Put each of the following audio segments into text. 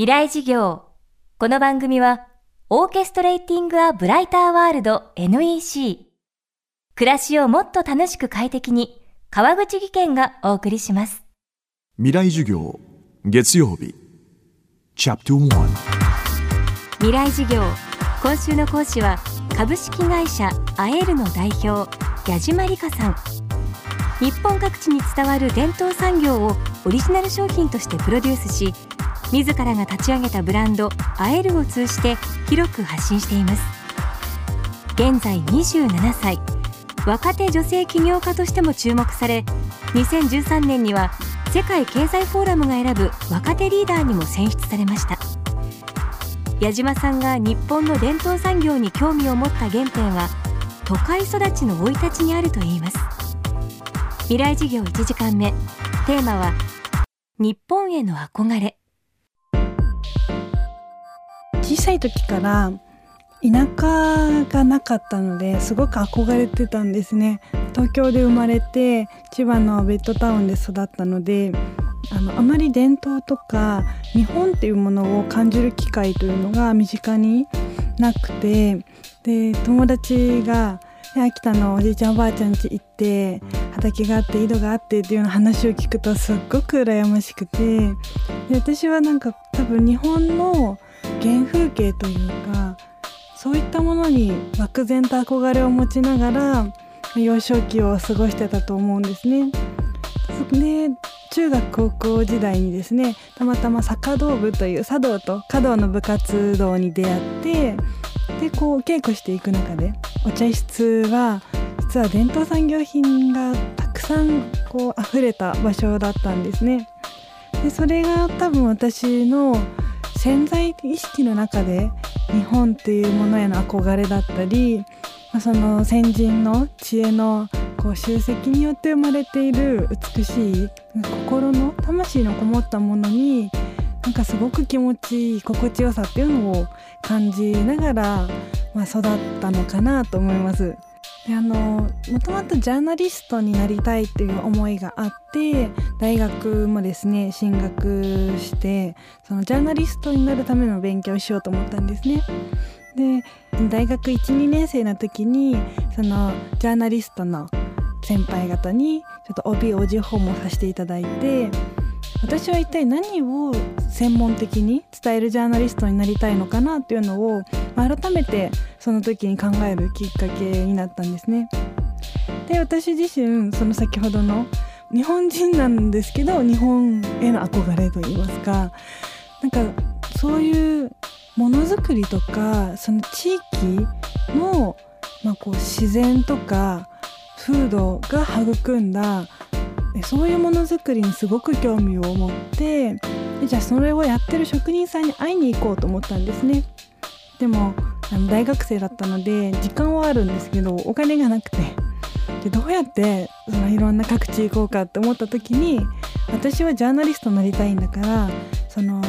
未来事業。この番組は、オーケストレーティング・ア・ブライター・ワールド NEC。暮らしをもっと楽しく快適に、川口義賢がお送りします。未来授業月曜日チャプト1未来事業。今週の講師は、株式会社アエルの代表、矢島理香さん。日本各地に伝わる伝統産業をオリジナル商品としてプロデュースし自らが立ち上げたブランドアエルを通じて広く発信しています。現在27歳。若手女性起業家としても注目され2013年には世界経済フォーラムが選ぶ若手リーダーにも選出されました。矢島さんが日本の伝統産業に興味を持った原点は都会育ちの生い立ちにあるといいます。未来事業1時間目。テーマは日本への憧れ。さい時から田舎がなかったのですごく憧れてたんですね。東京で生まれて千葉のベッドタウンで育ったのであのあまり伝統とか日本っていうものを感じる機会というのが身近になくてで友達が秋田のおじいちゃんおばあちゃん家行って畑があって井戸があってっていうような話を聞くとすっごく羨ましくてで私はなんか多分日本の原風景というかそういったものに漠然と憧れを持ちながら幼少期を過ごしてたと思うんですね。で中学高校時代にですねたまたま茶道部という茶道と華道の部活動に出会ってでこう稽古していく中でお茶室は実は伝統産業品がたくさんこう溢れた場所だったんですね。でそれが多分私の潜在意識の中で日本っていうものへの憧れだったり、まあ、その先人の知恵のこう集積によって生まれている美しい心の魂のこもったものになんかすごく気持ちいい心地よさっていうのを感じながら、まあ、育ったのかなと思います。であのもともとジャーナリストになりたいっていう思いがあって大学もですね進学してそのジャーナリストになるための勉強をしようと思ったんですね。で大学12年生の時にそのジャーナリストの先輩方にちょっと帯おじ訪問させていただいて私は一体何を専門的に伝えるジャーナリストになりたいのかなっていうのを、まあ、改めてその時に考えるきっかけになったんですね。で私自身その先ほどの日本人なんですけど日本への憧れといいますかなんかそういうものづくりとかその地域の、まあ、こう自然とか風土が育んだそういうものづくりにすごく興味を持ってじゃあそれをやってる職人さんに会いに行こうと思ったんですねでも大学生だったので時間はあるんですけどお金がなくてでどうやってそのいろんな各地行こうかって思った時に私はジャーナリストになりたいんだからその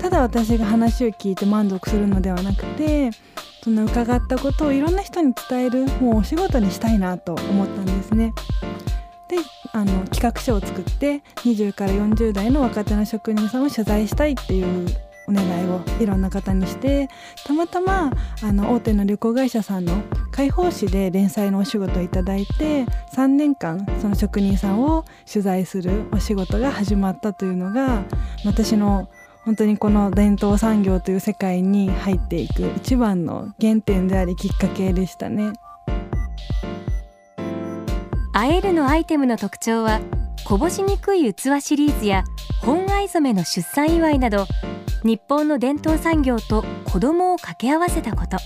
ただ私が話を聞いて満足するのではなくてその伺ったことをいろんな人に伝えるもうお仕事にしたいなと思ったんですね。であの企画書を作って20から40代の若手の職人さんを取材したいっていうお願いをいろんな方にしてたまたまあの大手の旅行会社さんの開放誌で連載のお仕事をいただいて3年間その職人さんを取材するお仕事が始まったというのが私の本当にこの伝統産業という世界に入っていく一番の原点でありきっかけでしたね。アエルのアイテムの特徴はこぼしにくい器シリーズや本藍染めの出産祝いなど日本の伝統産業と子供を掛け合わせたこと。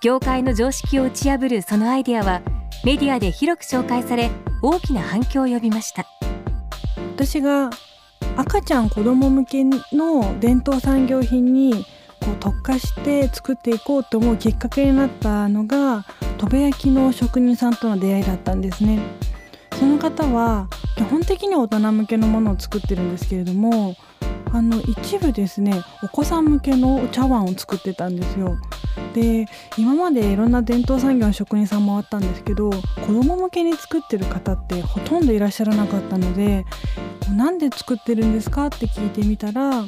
業界の常識を打ち破るそのアイデアはメディアで広く紹介され大きな反響を呼びました。私が赤ちゃん子供向けの伝統産業品にこう特化して作っていこうと思うきっかけになったのが砥部焼の職人さんとの出会いだったんですね。その方は基本的に大人向けのものを作ってるんですけれどもあの一部ですねお子さん向けのお茶碗を作ってたんですよ。で今までいろんな伝統産業の職人さん回ったんですけど子供向けに作ってる方ってほとんどいらっしゃらなかったのでなんで作ってるんですかって聞いてみたら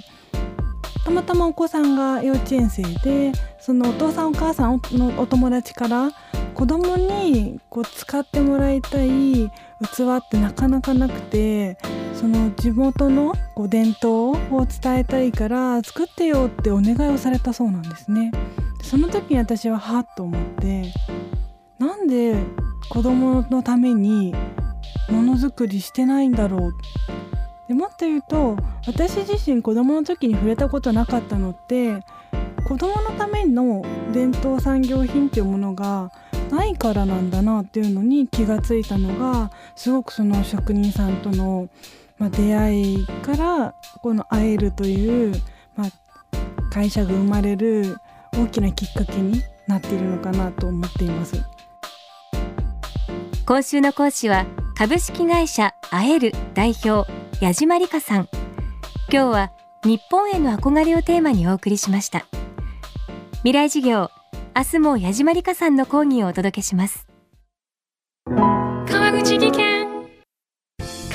たまたまお子さんが幼稚園生でそのお父さんお母さんのお友達から子供にこう使ってもらいたい器ってなかなかなくてその地元のこう伝統を伝えたいから作ってよってお願いをされたそうなんですね。その時に私ははっと思ってなんで子供のためにものづくりしてないんだろう。でもっと言うと私自身子供の時に触れたことなかったのって子供のための伝統産業品っていうものがないからなんだなっていうのに気がついたのがすごくその職人さんとの、まあ、出会いからこの会えるという、まあ、会社が生まれる大きなきっかけになっているのかなと思っています。今週の講師は株式会社会える代表矢島理香さん。今日は日本への憧れをテーマにお送りしました。未来事業明日も矢島理香さんの講義をお届けします。川口技研